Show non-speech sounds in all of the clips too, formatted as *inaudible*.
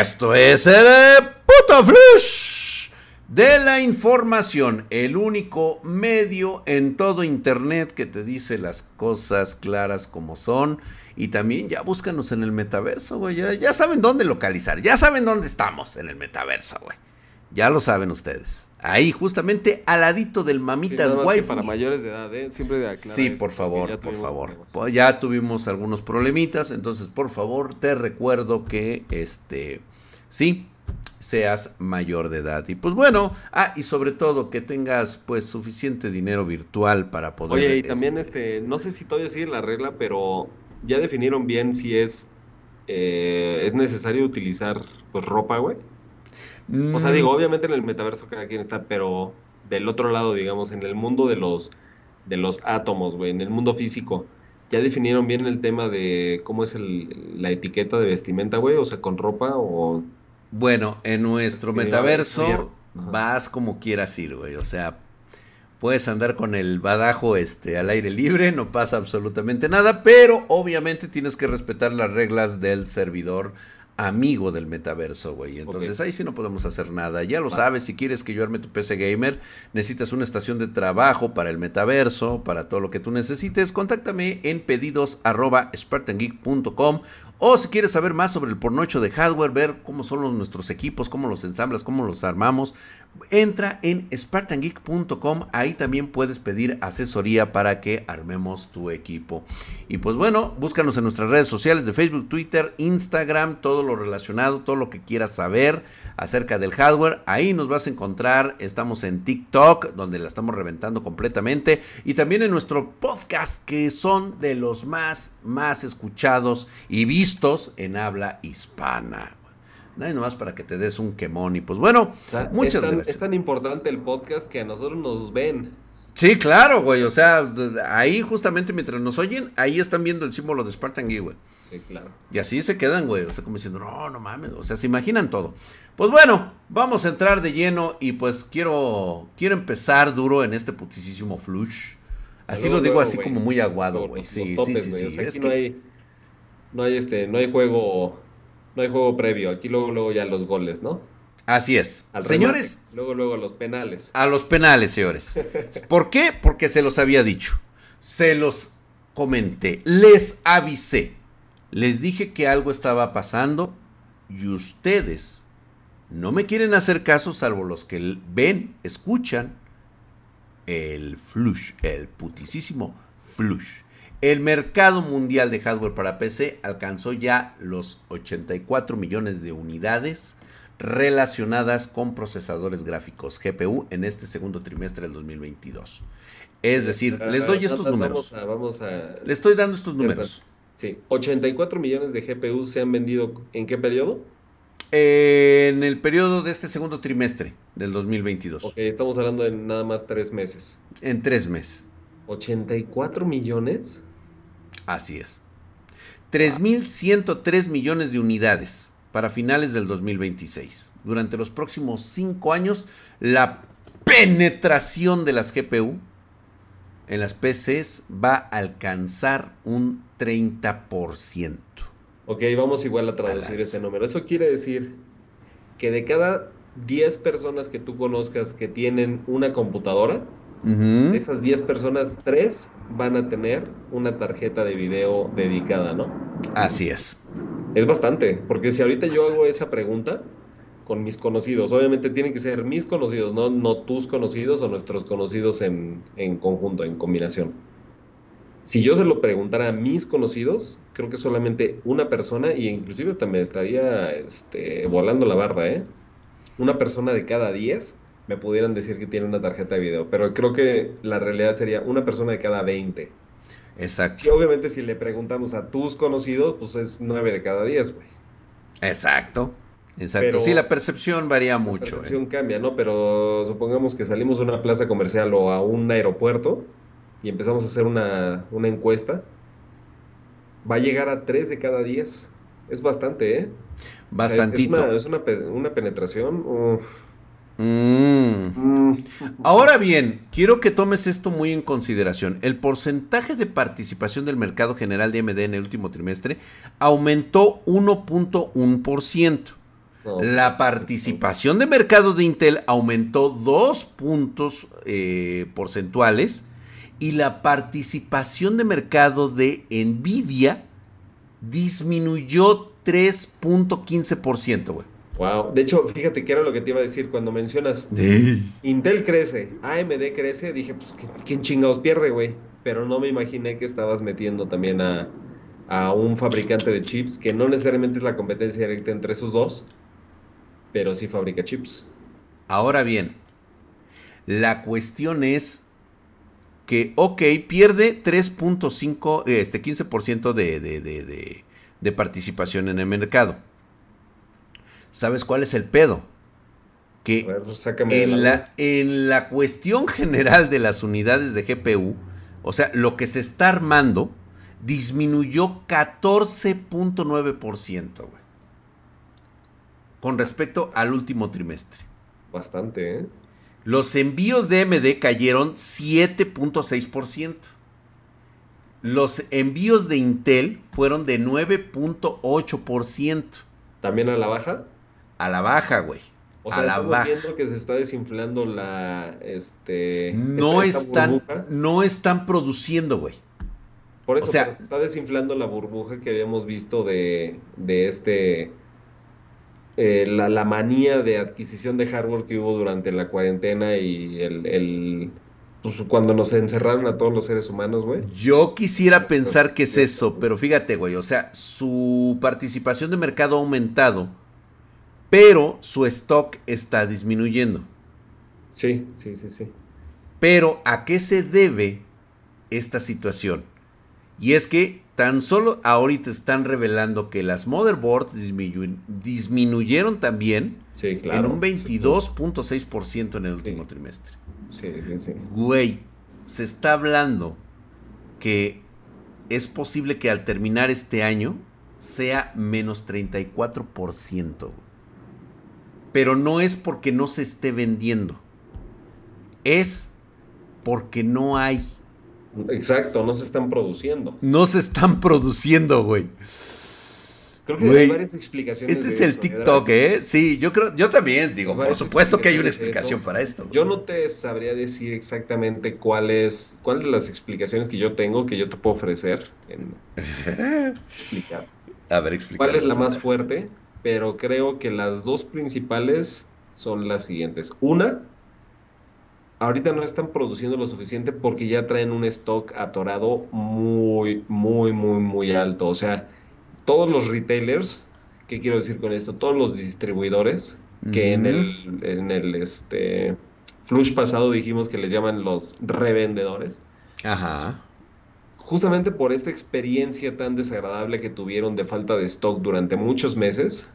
Esto es el puto flush de la información, el único medio en todo internet que te dice las cosas claras como son. Y también ya búscanos en el metaverso, güey. Ya, ya saben dónde localizar, ya saben dónde estamos en el metaverso, güey. Ya lo saben ustedes. Ahí, justamente al ladito del mamitas sí, Para mayores de edad, ¿eh? Siempre de Sí, por favor, por favor. Ya tuvimos algunos problemitas, entonces por favor te recuerdo que este sí seas mayor de edad. Y pues bueno, ah, y sobre todo que tengas pues suficiente dinero virtual para poder. Oye, y también este, este no sé si todavía sigue la regla, pero ya definieron bien si es eh, es necesario utilizar pues ropa, güey. O sea, digo, mm. obviamente en el metaverso cada quien está, pero del otro lado, digamos, en el mundo de los, de los átomos, güey, en el mundo físico, ¿ya definieron bien el tema de cómo es el, la etiqueta de vestimenta, güey? O sea, con ropa o... Bueno, en nuestro metaverso vas como quieras ir, güey. O sea, puedes andar con el badajo este, al aire libre, no pasa absolutamente nada, pero obviamente tienes que respetar las reglas del servidor amigo del metaverso, güey. Entonces ahí sí no podemos hacer nada. Ya lo sabes, si quieres que yo arme tu PC gamer, necesitas una estación de trabajo para el metaverso, para todo lo que tú necesites, contáctame en pedidos arroba o si quieres saber más sobre el pornocho de hardware, ver cómo son nuestros equipos, cómo los ensamblas, cómo los armamos, entra en spartangeek.com. Ahí también puedes pedir asesoría para que armemos tu equipo. Y pues bueno, búscanos en nuestras redes sociales de Facebook, Twitter, Instagram, todo lo relacionado, todo lo que quieras saber acerca del hardware. Ahí nos vas a encontrar. Estamos en TikTok, donde la estamos reventando completamente. Y también en nuestro podcast, que son de los más, más escuchados y vistos en habla hispana. Nada más para que te des un quemón. Y pues bueno, muchas gracias. Es tan importante el podcast que a nosotros nos ven. Sí, claro, güey. O sea, ahí justamente mientras nos oyen, ahí están viendo el símbolo de Spartan Geek, güey. Sí, claro. Y así se quedan, güey. O sea, como diciendo, no, no mames. O sea, se imaginan todo. Pues bueno, vamos a entrar de lleno y pues quiero, quiero empezar duro en este putisísimo flush. Así lo digo así como muy aguado, güey. Sí, sí, sí, sí. es que... no hay, no hay este, no hay juego, no hay juego previo. Aquí luego, luego ya los goles, ¿no? Así es. señores. Luego, luego a los penales. A los penales, señores. ¿Por qué? Porque se los había dicho. Se los comenté. Les avisé. Les dije que algo estaba pasando y ustedes no me quieren hacer caso salvo los que ven, escuchan el flush, el putisísimo flush. El mercado mundial de hardware para PC alcanzó ya los 84 millones de unidades relacionadas con procesadores gráficos GPU en este segundo trimestre del 2022. Es decir, les doy estos números. Vamos Les estoy dando estos números. Sí, 84 millones de GPU se han vendido ¿en qué periodo? en el periodo de este segundo trimestre del 2022. Ok, estamos hablando de nada más tres meses. En tres meses. ¿84 millones? Así es. 3.103 millones de unidades para finales del 2026. Durante los próximos cinco años, la penetración de las GPU en las PCs va a alcanzar un 30%. Ok, vamos igual a traducir ese número. Eso quiere decir que de cada 10 personas que tú conozcas que tienen una computadora, esas 10 personas, 3 van a tener una tarjeta de video dedicada, ¿no? Así es. Es bastante, porque si ahorita yo hago esa pregunta, con mis conocidos. Obviamente tienen que ser mis conocidos, no, no tus conocidos o nuestros conocidos en, conjunto, en combinación. Si yo se lo preguntara a mis conocidos, creo que solamente una persona, y inclusive también estaría este, volando la barda, ¿eh? Una persona de cada 10 me pudieran decir que tiene una tarjeta de video, pero creo que la realidad sería una persona de cada 20. Exacto. Y obviamente si le preguntamos a tus conocidos, pues es 9 de cada 10, güey. Exacto. Exacto, sí, la percepción varía mucho. La percepción ¿eh? cambia, ¿no? Pero supongamos que salimos a una plaza comercial o a un aeropuerto y empezamos a hacer una, encuesta, va a llegar a 3 de cada 10. Es bastante, ¿eh? Bastantito. es, una, penetración. Mm. Mm. Ahora bien, quiero que tomes esto muy en consideración. El porcentaje de participación del mercado general de AMD en el último trimestre aumentó 1.1%. la participación de mercado de Intel aumentó dos puntos eh, porcentuales y la participación de mercado de Nvidia disminuyó 3.15%, güey. Wow, de hecho, fíjate que era lo que te iba a decir cuando mencionas Intel crece, AMD crece, dije, pues, ¿quién chingados pierde, güey? Pero no me imaginé que estabas metiendo también a, a un fabricante de chips que no necesariamente es la competencia directa entre esos dos, pero sí fabrica chips. Ahora bien, la cuestión es que, ok, pierde 3.5, este 15% de, de, de, de, participación en el mercado. ¿Sabes cuál es el pedo? Que pues, en, la, en la cuestión general de las unidades de GPU, o sea, lo que se está armando, disminuyó 14.9%, güey con respecto al último trimestre. Bastante, ¿eh? Los envíos de MD cayeron 7.6%. Los envíos de Intel fueron de 9.8%. ¿También a la baja? A la baja, güey. O sea, a la baja. viendo que se está desinflando la este no están no están produciendo, güey. Por eso o sea, se está desinflando la burbuja que habíamos visto de, de este eh, la, manía de adquisición de hardware que hubo durante la cuarentena y el, pues, cuando nos encerraron a todos los seres humanos, güey. Yo quisiera pensar que es eso, pero fíjate, güey, o sea, su participación de mercado ha aumentado, pero su stock está disminuyendo. Sí, sí, sí, sí. Pero ¿a qué se debe esta situación? Y es que tan solo ahorita están revelando que las motherboards disminuyeron también en un 22.6% en el último trimestre. Sí, sí, sí. Güey, se está hablando que es posible que al terminar este año sea menos 34%. Pero no es porque no se esté vendiendo. Es porque no hay Exacto, no se están produciendo. No se están produciendo, güey. Creo que hay varias explicaciones. Este es el TikTok, ¿eh? Sí, yo creo, yo también digo, por supuesto que hay una explicación para esto. Yo no te sabría decir exactamente cuál es, cuál de las explicaciones que yo tengo que yo te puedo ofrecer en *laughs* explicar. A ver, explica. ¿Cuál es la más fuerte? Pero creo que las dos principales son las siguientes. Una, ahorita no están produciendo lo suficiente porque ya traen un stock atorado muy, muy, muy, muy alto. O sea, todos los retailers, ¿qué quiero decir con esto? Todos los distribuidores que en el, en el este, flush pasado dijimos que les llaman los revendedores. Ajá. Justamente por esta experiencia tan desagradable que tuvieron de falta de stock durante muchos meses,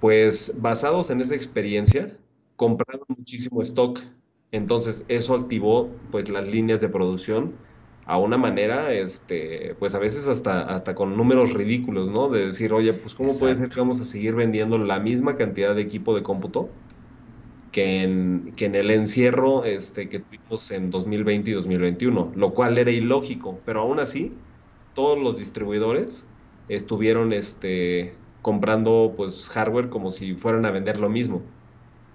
pues basados en esa experiencia, compraron muchísimo stock. Entonces eso activó pues las líneas de producción a una manera, este, pues a veces hasta, hasta con números ridículos, ¿no? De decir, oye, pues ¿cómo puede ser que vamos a seguir vendiendo la misma cantidad de equipo de cómputo que en, que en el encierro este, que tuvimos en 2020 y 2021? Lo cual era ilógico, pero aún así, todos los distribuidores estuvieron este, comprando pues hardware como si fueran a vender lo mismo.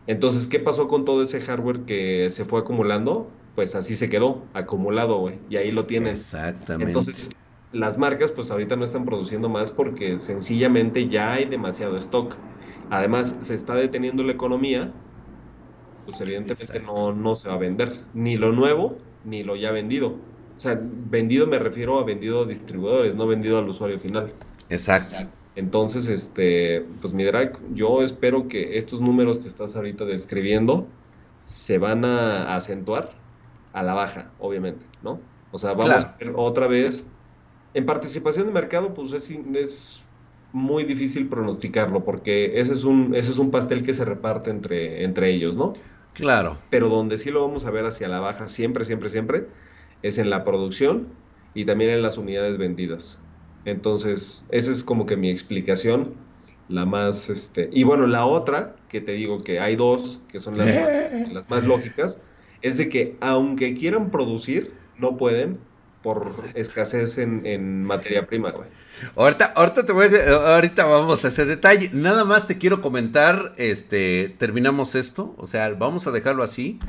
Entonces, ¿qué pasó con todo ese hardware que se fue acumulando? Pues así se quedó, acumulado, güey. Y ahí lo tienes. Exactamente. Entonces, las marcas, pues ahorita no están produciendo más porque sencillamente ya hay demasiado stock. Además, se está deteniendo la economía, pues evidentemente no, no se va a vender. Ni lo nuevo, ni lo ya vendido. O sea, vendido me refiero a vendido a distribuidores, no vendido al usuario final. Exacto. Entonces, este, pues mi drag, yo espero que estos números que estás ahorita describiendo se van a acentuar a la baja, obviamente, ¿no? O sea, vamos a ver otra vez. En participación de mercado, pues es, es muy difícil pronosticarlo, porque ese es un, ese es un pastel que se reparte entre, entre ellos, ¿no? Claro. Pero donde sí lo vamos a ver hacia la baja siempre, siempre, siempre, es en la producción y también en las unidades vendidas. Entonces, esa es como que mi explicación, la más, este, y bueno, la otra, que te digo que hay dos, que son las, *laughs* más, las más lógicas, es de que aunque quieran producir, no pueden por escasez en, materia prima, güey. Ahorita, ahorita, te voy ahorita vamos a ese detalle. Nada más te quiero comentar, este, terminamos esto, o sea, vamos a dejarlo así.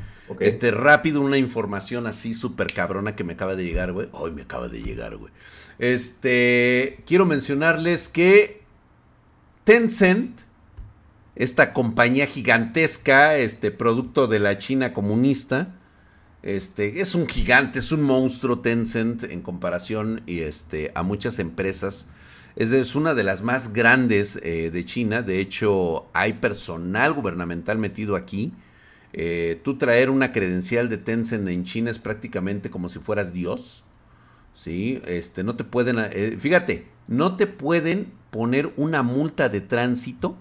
Este, rápido, una información así súper cabrona que me acaba de llegar, güey. Hoy me acaba de llegar, güey. Este, quiero mencionarles que Tencent, esta compañía gigantesca, este producto de la China comunista, este, es un gigante, es un monstruo Tencent en comparación y este, a muchas empresas. Es, una de las más grandes eh, de China. De hecho, hay personal gubernamental metido aquí. Eh, tú traer una credencial de Tencent en China es prácticamente como si fueras Dios. ¿Sí? Este, no te pueden. Eh, fíjate, no te pueden poner una multa de tránsito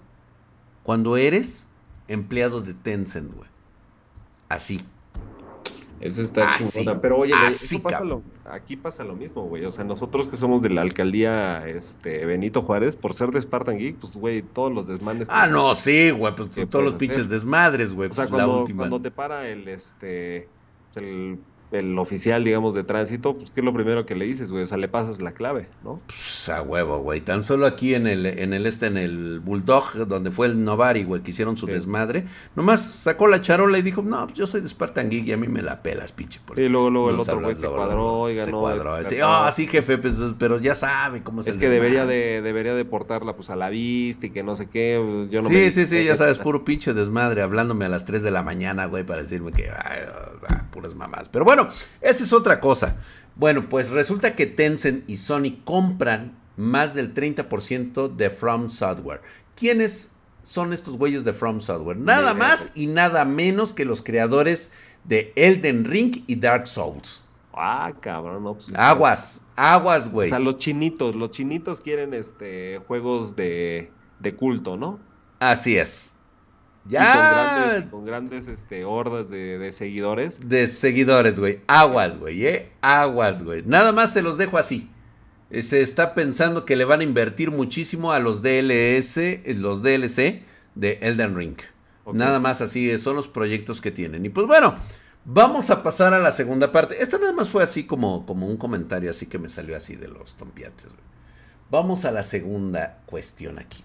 cuando eres empleado de Tencent, güey. Así. Eso está chingona. Pero oye, aquí pasa lo mismo, güey. O sea, nosotros que somos de la alcaldía este, Benito Juárez, por ser de Spartan Geek, pues, güey, todos los desmandes. Ah, no, sí, güey, pues todos los pinches desmadres, güey. O sea, pues, cuando, cuando te para el, este, el el oficial, digamos, de tránsito, pues, ¿qué es lo primero que le dices, güey? O sea, le pasas la clave, ¿no? Pues a huevo, güey. Tan solo aquí en el, en el este, en el Bulldog, donde fue el Novari, güey, que hicieron su desmadre, nomás sacó la charola y dijo, no, pues yo soy de Spartan Geek y a mí me la pelas, pinche. Y luego, luego el otro güey se cuadró, oiga, se Cuadró. Sí, oh, sí, jefe, pues, pero ya sabe cómo se Es que debería de, debería de portarla, pues, a la vista y que no sé qué. Yo no sí, sí, sí, ya sabes, *laughs* puro pinche desmadre, hablándome a las 3 de la mañana, güey, para decirme que, ay, puras mamás. Pero bueno, esa es otra cosa. Bueno, pues resulta que Tencent y Sony compran más del 30% de From Software. ¿Quiénes son estos güeyes de From Software? Nada más y nada menos que los creadores de Elden Ring y Dark Souls. Ah, cabrón, pues, aguas, aguas, güey. O sea, los chinitos, los chinitos quieren este juegos de, de culto, ¿no? Así es. Ya. con grandes, este, hordas de, seguidores. De seguidores, güey. Aguas, güey, ¿eh? Aguas, güey. Nada más se los dejo así. Eh, se está pensando que le van a invertir muchísimo a los DLS, eh, los DLC de Elden Ring. Nada más así, eh, son los proyectos que tienen. Y pues bueno, vamos a pasar a la segunda parte. Esta nada más fue así como, como un comentario, así que me salió así de los tompiates. Vamos a la segunda cuestión aquí.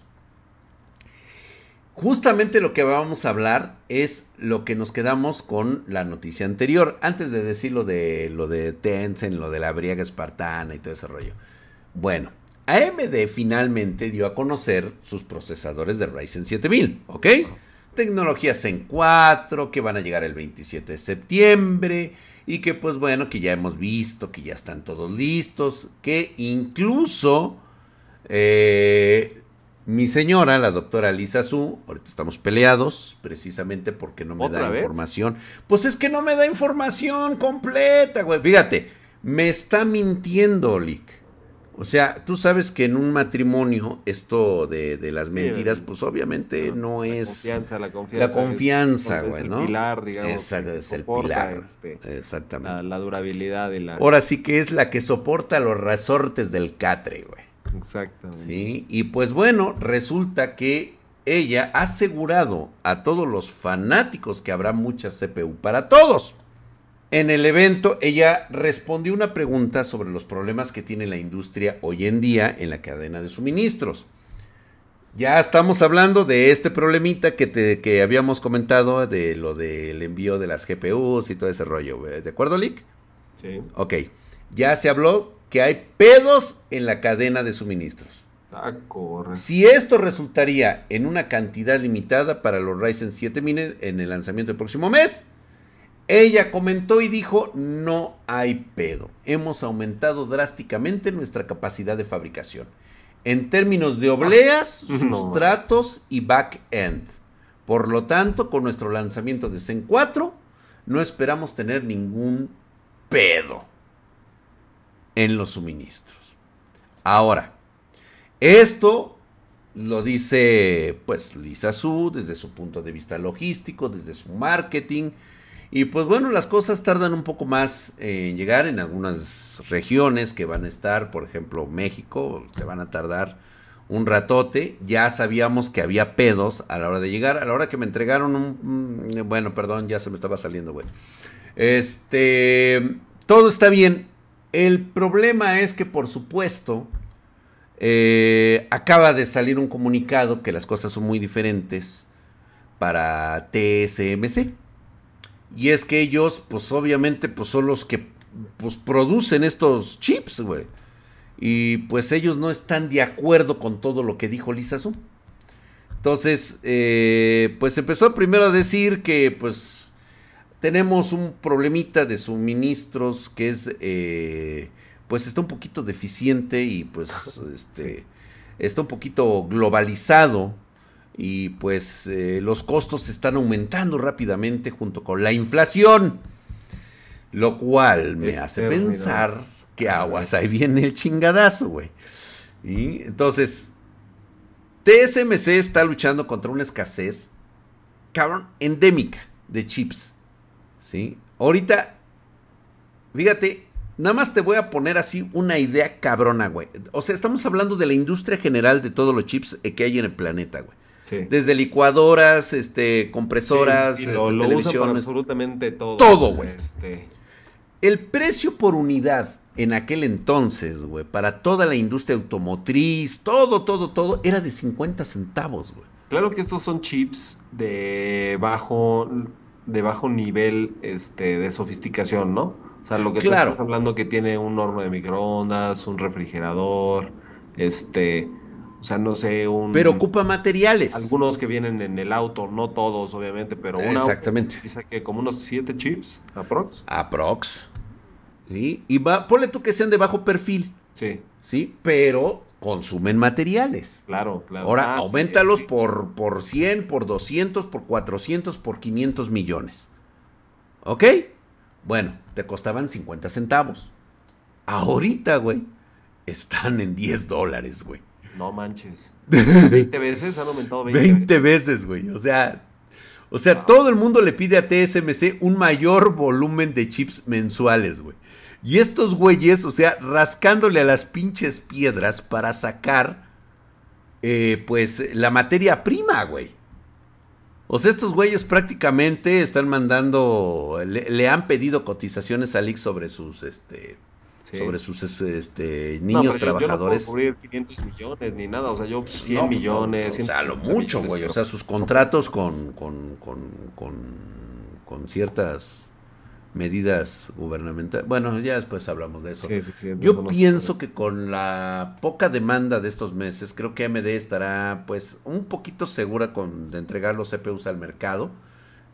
Justamente lo que vamos a hablar es lo que nos quedamos con la noticia anterior. Antes de decir lo de, lo de Tencent, lo de la briega espartana y todo ese rollo. Bueno, AMD finalmente dio a conocer sus procesadores de Ryzen 7000, ¿ok? Tecnología Zen 4 que van a llegar el 27 de septiembre y que pues bueno, que ya hemos visto, que ya están todos listos, que incluso eh, mi señora, la doctora Lisa Su, ahorita estamos peleados precisamente porque no me da información. Pues es que no me da información completa, güey. Fíjate, me está mintiendo, Lick. O sea, tú sabes que en un matrimonio esto de, las mentiras, pues obviamente no, es... La confianza, la confianza. La confianza, güey, ¿no? Es el pilar, digamos. Exacto, es el pilar. Este, Exactamente. La, durabilidad y la... Ahora sí que es la que soporta los resortes del catre, güey. Exactamente. ¿Sí? Y pues bueno, resulta que ella ha asegurado a todos los fanáticos que habrá mucha CPU para todos. En el evento, ella respondió una pregunta sobre los problemas que tiene la industria hoy en día en la cadena de suministros. Ya estamos hablando de este problemita que, te, que habíamos comentado de lo del envío de las GPUs y todo ese rollo. ¿De acuerdo, Lick? Sí. Ok. Ya se habló que hay pedos en la cadena de suministros. Ah, si esto resultaría en una cantidad limitada para los Ryzen 7000 en el lanzamiento del próximo mes, ella comentó y dijo, no hay pedo. Hemos aumentado drásticamente nuestra capacidad de fabricación. En términos de obleas, sustratos y back-end. Por lo tanto, con nuestro lanzamiento de Zen 4, no esperamos tener ningún pedo en los suministros. Ahora, esto lo dice pues Lisa Su desde su punto de vista logístico, desde su marketing. Y pues bueno, las cosas tardan un poco más en llegar en algunas regiones que van a estar, por ejemplo México, se van a tardar un ratote. Ya sabíamos que había pedos a la hora de llegar. A la hora que me entregaron un... Bueno, perdón, ya se me estaba saliendo, güey. Este... Todo está bien El problema es que, por supuesto, eh, acaba de salir un comunicado que las cosas son muy diferentes para TSMC. Y es que ellos, pues obviamente, pues son los que pues, producen estos chips, güey. Y pues ellos no están de acuerdo con todo lo que dijo Lisa Zoom. Entonces, eh, pues empezó primero a decir que pues tenemos un problemita de suministros que es, eh, pues está un poquito deficiente y pues *laughs* este, está un poquito globalizado y pues eh, los costos están aumentando rápidamente junto con la inflación. Lo cual me hace pensar que aguas, ahí viene el chingadazo, güey. Y entonces, TSMC está luchando contra una escasez, cabrón, endémica de chips. ¿Sí? Ahorita, fíjate, nada más te voy a poner así una idea cabrona, güey. O sea, estamos hablando de la industria general de todos los chips que hay en el planeta, güey. Desde licuadoras, este, compresoras, este, televisiones. absolutamente todo. Todo, güey. Este... El precio por unidad en aquel entonces, güey, para toda la industria automotriz, todo, todo, todo, era de 50 centavos, güey. Claro que estos son chips de bajo, de bajo nivel este, de sofisticación, ¿no? O sea, lo que tú estás hablando que tiene un horno de microondas, un refrigerador, este, o sea, no sé, un... Pero ocupa materiales. Algunos que vienen en el auto, no todos, obviamente, pero una Exactamente. Dice que como unos siete chips, aprox. Aprox. ¿Sí? Y va, ponle tú que sean de bajo perfil. Sí. Sí, pero consumen materiales. Claro, claro. Ahora, ah, aumentalos Por, por 100, por 200, por 400, por 500 millones. ¿Ok? Bueno, te costaban 50 centavos. Ahorita, güey, están en 10 dólares, güey. No manches. *laughs* 20 veces han aumentado 20, 20 veces, güey. O sea, o sea, todo el mundo le pide a TSMC un mayor volumen de chips mensuales, güey. Y estos güeyes, o sea, rascándole a las pinches piedras para sacar, eh, pues, la materia prima, güey. O sea, estos güeyes prácticamente están mandando, le, le han pedido cotizaciones a Lix sobre sus, este, sobre sus este, niños trabajadores. Yo no puedo cubrir 500 millones ni nada, o sea, yo 100 millones. o sea, lo mucho, güey. O sea, sus contratos con, con, con, con, ciertas medidas gubernamentales. Bueno, ya después hablamos de eso. yo pienso que con la poca demanda de estos meses, creo que AMD estará pues un poquito segura con, de entregar los CPUs al mercado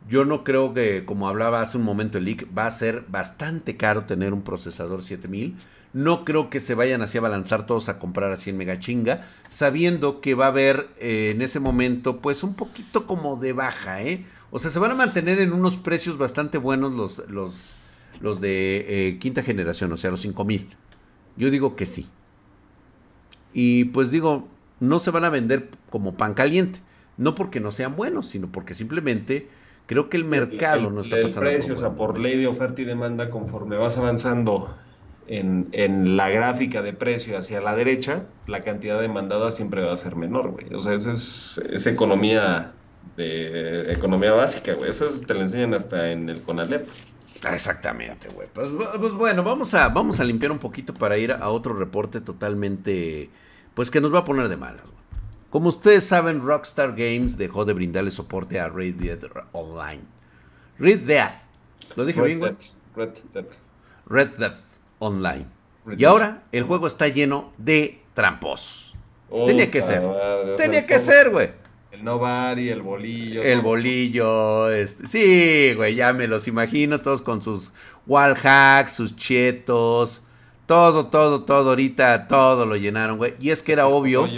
yo no creo que, como hablaba hace un momento el leak, va a ser bastante caro tener un procesador 7000. No creo que se vayan así a balanzar todos a comprar así en mega chinga, sabiendo que va a haber eh, en ese momento, pues un poquito como de baja, ¿eh? O sea, se van a mantener en unos precios bastante buenos los, los, los de eh, quinta generación, o sea, los 5000. Yo digo que sí. Y pues digo, no se van a vender como pan caliente. No porque no sean buenos, sino porque simplemente Creo que el mercado no está pasando. El precio, o sea, por ley de oferta y demanda, conforme vas avanzando en, la gráfica de precio hacia la derecha, la cantidad demandada siempre va a ser menor, güey. O sea, esa es, economía de economía básica, güey. Eso te lo enseñan hasta en el CONALEP. Exactamente, güey. Pues, pues, bueno, vamos a, vamos a limpiar un poquito para ir a otro reporte totalmente, pues que nos va a poner de malas, güey. Como ustedes saben, Rockstar Games dejó de brindarle soporte a Red Dead Online. Red Dead. ¿Lo dije bien, güey? Red Dead. Red Dead Online. y ahora el juego está lleno de trampos. Tenía que ser. Tenía que ser, güey. Nobody, el bolillo. El bolillo. Este, sí, güey, ya me los imagino todos con sus wall hacks, sus chetos. Todo, todo, todo. Ahorita todo lo llenaron, güey. Y es que era obvio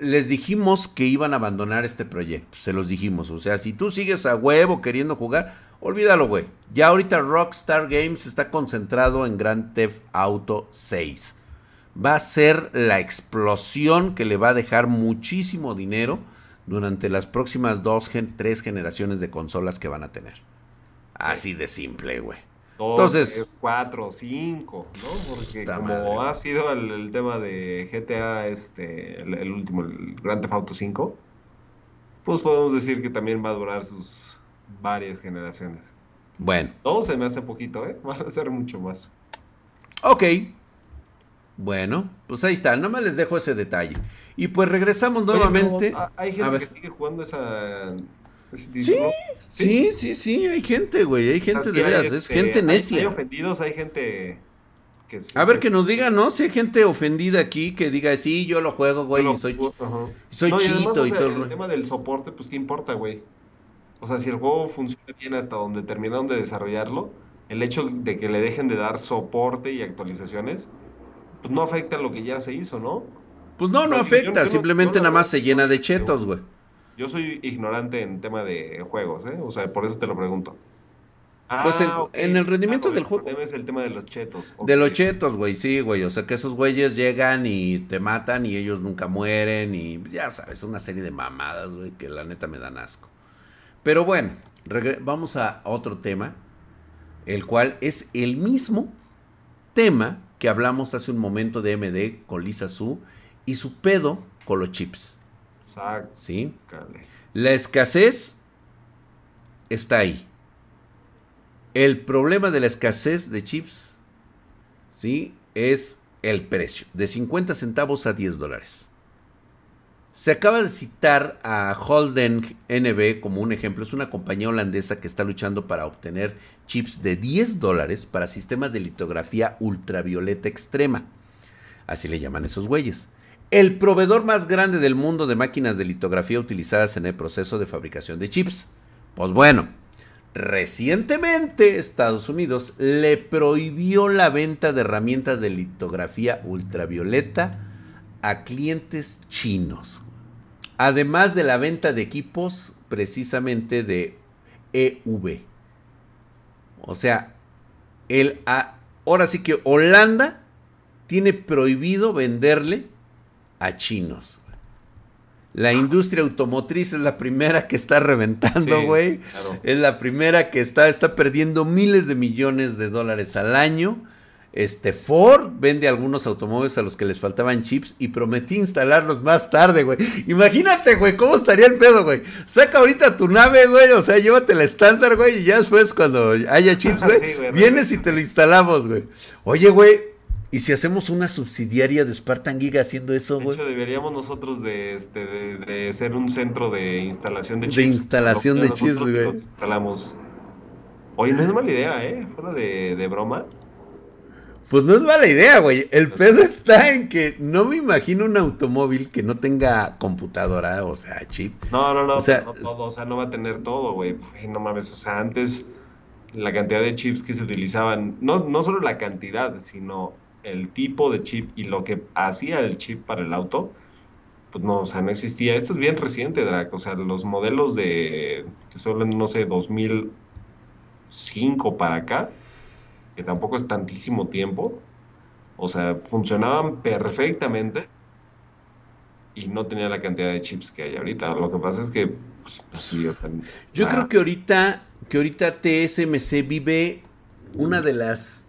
les dijimos que iban a abandonar este proyecto, se los dijimos. O sea, si tú sigues a huevo queriendo jugar, olvídalo, güey. Ya ahorita Rockstar Games está concentrado en Grand Theft Auto 6. Va a ser la explosión que le va a dejar muchísimo dinero durante las próximas dos, tres generaciones de consolas que van a tener. Así de simple, güey. Entonces, cuatro, cinco, ¿no? Porque como ha sido el, tema de GTA, este, el, último, el Grand Theft Auto 5, pues podemos decir que también va a durar sus varias generaciones. Bueno. Todo se me hace poquito, ¿eh? *laughs* Van a ser mucho más. Ok. Bueno, pues ahí está, no me les dejo ese detalle. Y pues regresamos nuevamente. hay gente que sigue jugando esa. Sí, sí, sí, sí, hay gente, güey, hay gente de veras, es este, gente necia. Hay, ofendidos, hay gente que... A ver, que nos diga, ¿no? Si hay gente ofendida aquí que diga, sí, yo lo juego, güey, y soy, soy chito y, todo. El tema del soporte, pues, ¿qué importa, güey? O sea, si el juego funciona bien hasta donde terminaron de desarrollarlo, el hecho de que le dejen de dar soporte y actualizaciones, pues no afecta lo que ya se hizo, ¿no? Pues no, no afecta, simplemente nada más se llena de chetos, güey. Yo soy ignorante en tema de juegos, ¿eh? O sea, por eso te lo pregunto. pues en, ah, el rendimiento del juego. Es el tema de los chetos. De los chetos, güey, sí, güey. O sea, que esos güeyes llegan y te matan y ellos nunca mueren y ya sabes, una serie de mamadas, güey, que la neta me dan asco. Pero bueno, vamos a otro tema, el cual es el mismo tema que hablamos hace un momento de MD con Lisa Su y su pedo con los chips. ¿Sí? La escasez está ahí. El problema de la escasez de chips, ¿sí? Es el precio, de 50 centavos a 10 dólares. Se acaba de citar a Holden NB como un ejemplo. Es una compañía holandesa que está luchando para obtener chips de 10 dólares para sistemas de litografía ultravioleta extrema. Así le llaman esos güeyes el proveedor más grande del mundo de máquinas de litografía utilizadas en el proceso de fabricación de chips. Pues bueno, recientemente Estados Unidos le prohibió la venta de herramientas de litografía ultravioleta a clientes chinos. Además de la venta de equipos precisamente de EV. O sea, el, ahora sí que Holanda tiene prohibido venderle a chinos. La industria automotriz es la primera que está reventando, güey. Es la primera que está, está perdiendo miles de millones de dólares al año. Este Ford vende algunos automóviles a los que les faltaban chips y prometí instalarlos más tarde, güey. Imagínate, güey, cómo estaría el pedo, güey. Saca ahorita tu nave, güey, o sea, llévate la estándar, güey, y ya después cuando haya chips, güey, *laughs* vienes y te lo instalamos, güey. Oye, güey, ¿Y si hacemos una subsidiaria de Spartan Giga haciendo eso, güey? De hecho, deberíamos nosotros de, este, de, ser un centro de instalación de chips. De instalación de chips, güey. instalamos. Oye, no es mala idea, ¿eh? Fuera de, de broma. Pues no es mala idea, güey. El pedo está en que no me imagino un automóvil que no tenga computadora, o sea, chip. No, no, no, o sea, no todo, o sea, no va a tener todo, güey. No mames, o sea, antes la cantidad de chips que se utilizaban, no, no solo la cantidad, sino el tipo de chip y lo que hacía el chip para el auto, pues no, o sea, no existía. Esto es bien reciente, Drac. O sea, los modelos de, que son, no sé, 2005 para acá, que tampoco es tantísimo tiempo, o sea, funcionaban perfectamente y no tenía la cantidad de chips que hay ahorita. Lo que pasa es que, pues, pues Yo creo que ahorita, que ahorita TSMC vive una de las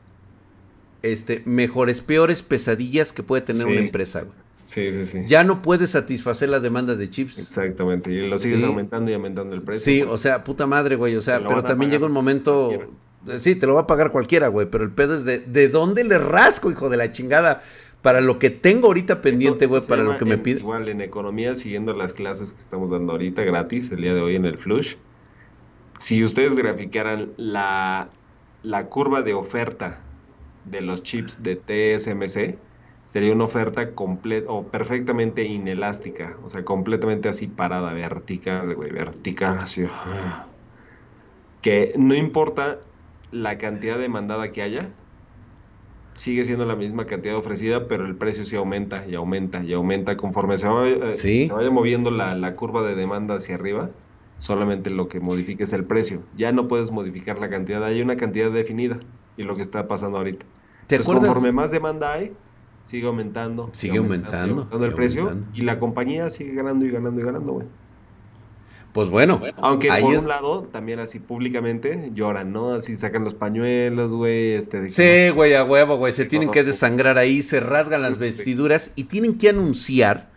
este, mejores, peores pesadillas que puede tener una empresa, Sí, sí, sí. Ya no puedes satisfacer la demanda de chips. Exactamente, y lo sigues aumentando y aumentando el precio. Sí, o sea, puta madre, güey, o sea, pero también llega un momento... Sí, te lo va a pagar cualquiera, güey, pero el pedo es de, ¿de dónde le rasco, hijo de la chingada? Para lo que tengo ahorita pendiente, güey, para lo que me pide. Igual en economía, siguiendo las clases que estamos dando ahorita gratis, el día de hoy en el Flush, si ustedes graficaran la, la curva de oferta de los chips de TSMC sería una oferta completa o perfectamente inelástica, o sea, completamente así parada, vertical, güey, vertical, así. Que no importa la cantidad demandada que haya, sigue siendo la misma cantidad ofrecida, pero el precio sí aumenta y aumenta y aumenta conforme se, eh, se vaya moviendo la, la, curva de demanda hacia arriba. Solamente lo que modifica es el precio. Ya no puedes modificar la cantidad, hay una cantidad definida y lo que está pasando ahorita. ¿Te acuerdas? Conforme más demanda hay, sigue aumentando. Sigue aumentando. el precio y la compañía sigue ganando y ganando y ganando, güey. Pues bueno. Aunque por un lado, también así públicamente lloran, ¿no? Así sacan los pañuelos, güey. Este, sí, güey, a huevo, güey. Se tienen que desangrar ahí, se rasgan las vestiduras y tienen que anunciar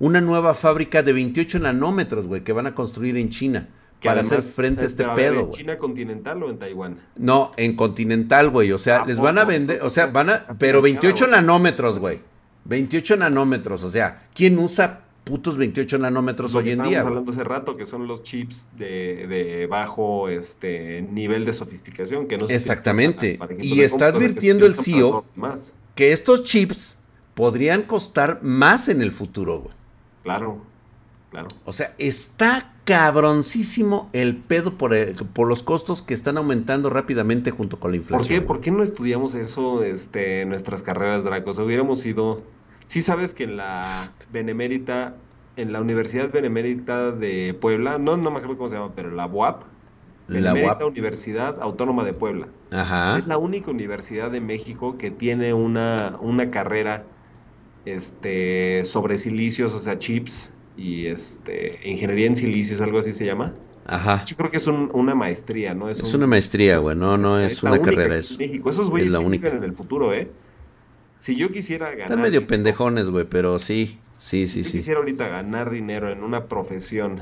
una nueva fábrica de 28 nanómetros, güey, que van a construir en China para hacer frente a este pedo, güey. ¿En China continental o en Taiwán? No, en continental, güey. O sea, les van a vender, o sea, van a, pero 28 nanómetros, güey. 28 nanómetros, o sea, ¿quién usa putos 28 nanómetros hoy en día? Estamos hablando hace rato que son los chips de, bajo este nivel de sofisticación que no Exactamente. y está advirtiendo el CEO que estos chips podrían costar más en el futuro, güey. Claro, claro. O sea, está cabroncísimo el pedo por, por los costos que están aumentando rápidamente junto con la inflación. ¿Por qué, no estudiamos eso este, en nuestras carreras, Draco? O hubiéramos ido... Sí sabes que en la Benemérita, en la Universidad Benemérita de Puebla, no, no me acuerdo cómo se llama, pero la UAP, la UAP. Universidad Autónoma de Puebla. Ajá. Es la única universidad de México que tiene una, una carrera este, sobre silicios, o sea, chips y este, ingeniería en silicios, algo así se llama. Ajá. Yo creo que es una maestría, ¿no? Es, una maestría, güey, no, no es, una carrera. Es, México. Esos güeyes es la única. en el futuro, ¿eh? Si yo quisiera ganar. Están medio pendejones, güey, pero sí, sí, sí, si sí. quisiera ahorita ganar dinero en una profesión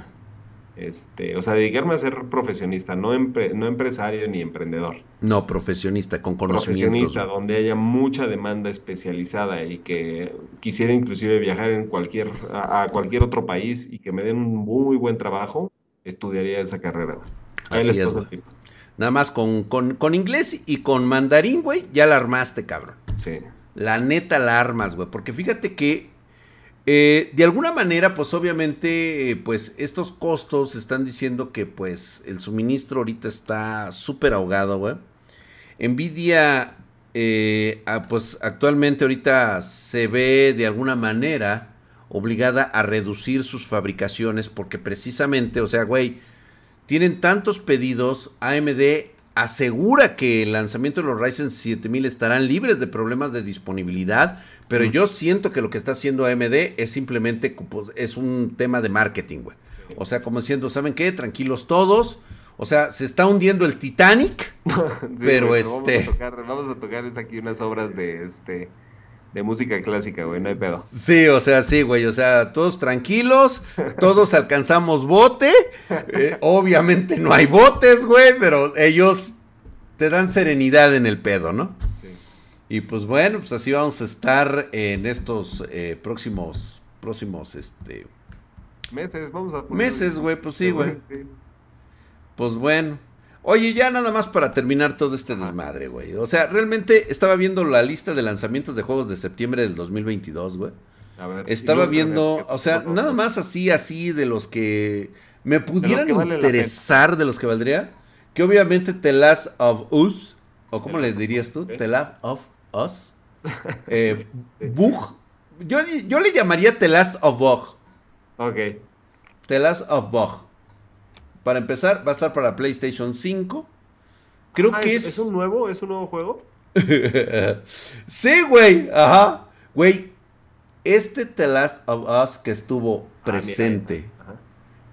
este, o sea, dedicarme a ser profesionista, no, no empresario ni emprendedor. No, profesionista, con conocimientos. Profesionista, donde haya mucha demanda especializada y que quisiera inclusive viajar en cualquier, a, cualquier otro país y que me den un muy buen trabajo, estudiaría esa carrera. Así es, Nada más con, con, con inglés y con mandarín, güey, ya la armaste, cabrón. Sí. La neta la armas, güey. Porque fíjate que eh, de alguna manera, pues obviamente, pues estos costos están diciendo que pues el suministro ahorita está súper ahogado, güey. Nvidia, eh, pues actualmente ahorita se ve de alguna manera obligada a reducir sus fabricaciones porque precisamente, o sea, güey, tienen tantos pedidos, AMD asegura que el lanzamiento de los Ryzen 7000 estarán libres de problemas de disponibilidad, pero yo siento que lo que está haciendo AMD es simplemente pues, es un tema de marketing, güey. O sea, como diciendo, ¿saben qué? Tranquilos todos. O sea, se está hundiendo el Titanic, *laughs* pero este... Vamos a, tocar, vamos a tocar aquí unas obras de este de música clásica, güey, no hay pedo. Sí, o sea, sí, güey, o sea, todos tranquilos, todos alcanzamos bote, eh, obviamente no hay botes, güey, pero ellos te dan serenidad en el pedo, ¿no? Y pues bueno, pues así vamos a estar en estos eh, próximos, próximos, este... Meses, vamos a... Meses, güey, pues sí, güey. Pues bueno. Oye, ya nada más para terminar todo este desmadre, güey. O sea, realmente estaba viendo la lista de lanzamientos de juegos de septiembre del 2022, güey. A ver, estaba viendo, o sea, nada más así, así de los que me pudieran interesar, de los que valdría. Que obviamente The Last of Us, o cómo le dirías tú, The Last of Us. *laughs* Eh, Bug. Yo, yo, le llamaría The Last of Bug. Ok. The Last of Bug. Para empezar, va a estar para PlayStation 5. Creo ah, que es, es. un nuevo? ¿Es un nuevo juego? *laughs* sí, güey. Ajá. Güey, este The Last of Us que estuvo ah, presente.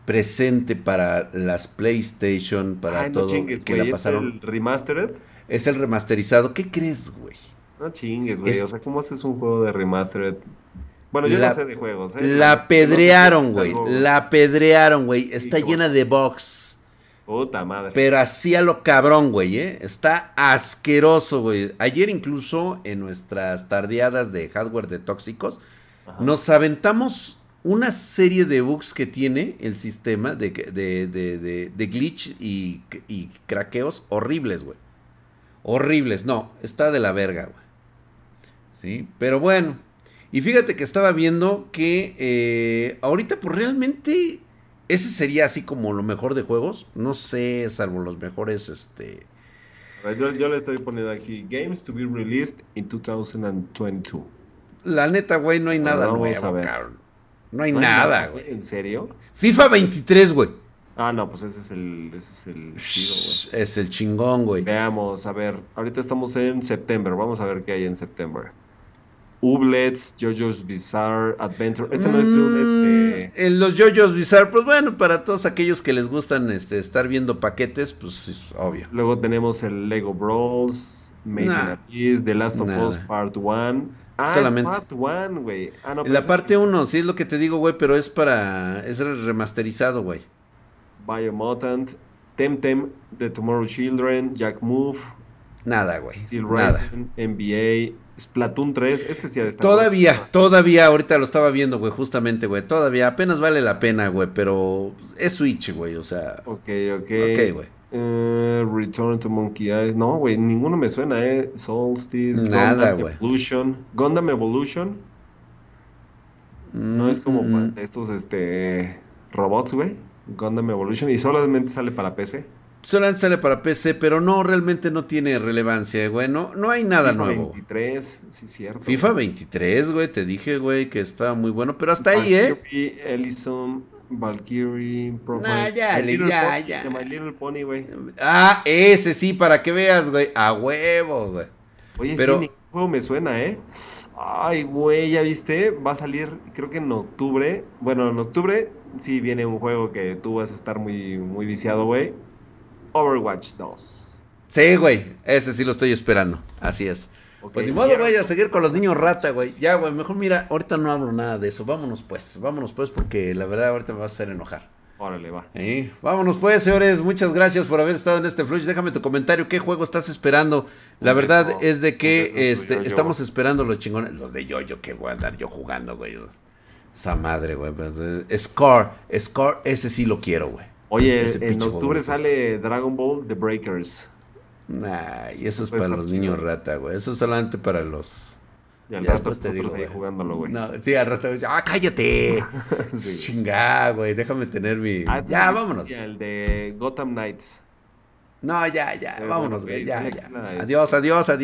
presente para las PlayStation, para todo. que la pasaron. ¿Es el remastered? Es el remasterizado. ¿Qué crees, güey? No chingues, güey. O sea, ¿cómo haces un juego de remastered? Bueno, yo no sé de juegos, ¿eh? La pedrearon, güey. La pedrearon, güey. Está llena de box. Puta madre. Pero así a lo cabrón, güey, ¿eh? Está asqueroso, güey. Ayer incluso en nuestras tardeadas de hardware de tóxicos, nos aventamos una serie de bugs que tiene el sistema de, de, de, de glitch y, y craqueos horribles, güey. Horribles, no, está de la verga, güey. ¿sí? Pero bueno, y fíjate que estaba viendo que eh, ahorita pues realmente ese sería así como lo mejor de juegos, no sé, salvo los mejores, este... Yo, le estoy poniendo aquí, games to be released in 2022. La neta, güey, no hay nada nuevo, No hay, nada, güey. ¿En serio? FIFA 23, güey. Ah, no, pues ese es el, ese es el chido, güey. Es el chingón, güey. Veamos, a ver, ahorita estamos en septiembre, vamos a ver qué hay en septiembre. Ublets, JoJo's Bizarre Adventure. Este no es un este. En los JoJo's Bizarre, pues bueno, para todos aquellos que les gustan este, estar viendo paquetes, pues es obvio. Luego tenemos el Lego Brawls, Made in The Last of Us Part 1. Ah, Solamente. Part 1, güey. Ah, no, la parte 1, sí es lo que te digo, güey, pero es para. Es remasterizado, güey. Biomutant, Temtem, The Tomorrow Children, Jack Move. Nada, güey. Steel Rising, NBA, Splatoon 3. Este sí ha de estar Todavía, todavía, ahorita lo estaba viendo, güey, justamente, güey. Todavía apenas vale la pena, güey, pero es Switch, güey, o sea. Ok, ok. Ok, güey. Uh, Return to Monkey Eyes. No, güey, ninguno me suena, ¿eh? Solstice. Nada, güey. Evolution. Gundam Evolution. No es como mm, estos, este. Robots, güey. Gundam Evolution. Y solamente sale para PC. Solamente sale para PC, pero no, realmente no tiene relevancia, güey. No, no hay nada FIFA nuevo. 23, sí, cierto. FIFA 23, güey, te dije, güey, que estaba muy bueno, pero hasta ahí, ¿eh? Ellison, Valkyrie, Nah, ya, My ya, ya. My Little Pony, güey. Ah, ese sí, para que veas, güey. A huevo, güey. Oye, pero... sí, juego me suena, ¿eh? Ay, güey, ya viste, va a salir, creo que en octubre. Bueno, en octubre sí viene un juego que tú vas a estar muy, muy viciado, güey. Overwatch 2. Sí, güey, ese sí lo estoy esperando. Así es. pues ni modo, güey, a seguir con los niños rata, güey. Ya, güey, mejor mira, ahorita no hablo nada de eso. Vámonos pues, vámonos pues, porque la verdad ahorita me vas a hacer enojar. Órale, va. Vámonos pues, señores. Muchas gracias por haber estado en este Flush. Déjame tu comentario. ¿Qué juego estás esperando? La verdad es de que este, estamos esperando los chingones. Los de yo-yo que voy a andar yo jugando, güey. Esa madre, güey. Eh, Score. Score, ese sí lo quiero, güey. Oye, en octubre sale Dragon Ball The Breakers. Nah, y eso es para los niños rata, güey. Eso es solamente para los. Y al rato te digo, ahí jugándolo, güey. No, sí, al rato, ¡ah, cállate! *laughs* sí. Chingá, güey, déjame tener mi... Ah, ya, vámonos. El de Gotham Knights. No, ya, ya, vámonos, güey, ya, ya. Adiós, adiós, adiós.